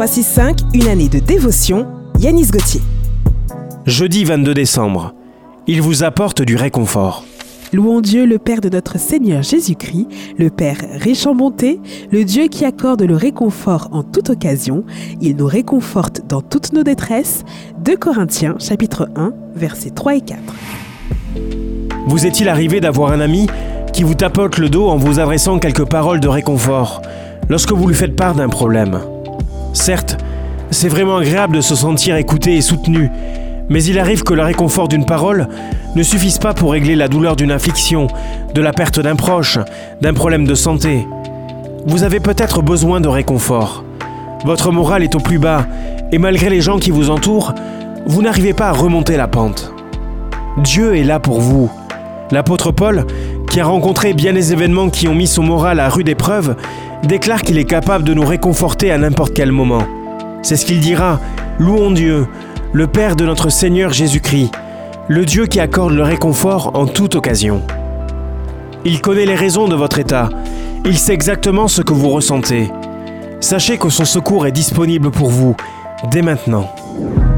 365, une année de dévotion, Yanis Gauthier. Jeudi 22 décembre, il vous apporte du réconfort. Louons Dieu, le Père de notre Seigneur Jésus-Christ, le Père riche en bonté, le Dieu qui accorde le réconfort en toute occasion. Il nous réconforte dans toutes nos détresses. 2 Corinthiens chapitre 1 versets 3 et 4. Vous est-il arrivé d'avoir un ami qui vous tapote le dos en vous adressant quelques paroles de réconfort lorsque vous lui faites part d'un problème? Certes, c'est vraiment agréable de se sentir écouté et soutenu, mais il arrive que le réconfort d'une parole ne suffise pas pour régler la douleur d'une affliction, de la perte d'un proche, d'un problème de santé. Vous avez peut-être besoin de réconfort. Votre morale est au plus bas et malgré les gens qui vous entourent, vous n'arrivez pas à remonter la pente. Dieu est là pour vous. L'apôtre Paul, qui a rencontré bien des événements qui ont mis son moral à rude épreuve, déclare qu'il est capable de nous réconforter à n'importe quel moment. C'est ce qu'il dira, louons Dieu, le Père de notre Seigneur Jésus-Christ, le Dieu qui accorde le réconfort en toute occasion. Il connaît les raisons de votre état, il sait exactement ce que vous ressentez. Sachez que son secours est disponible pour vous dès maintenant.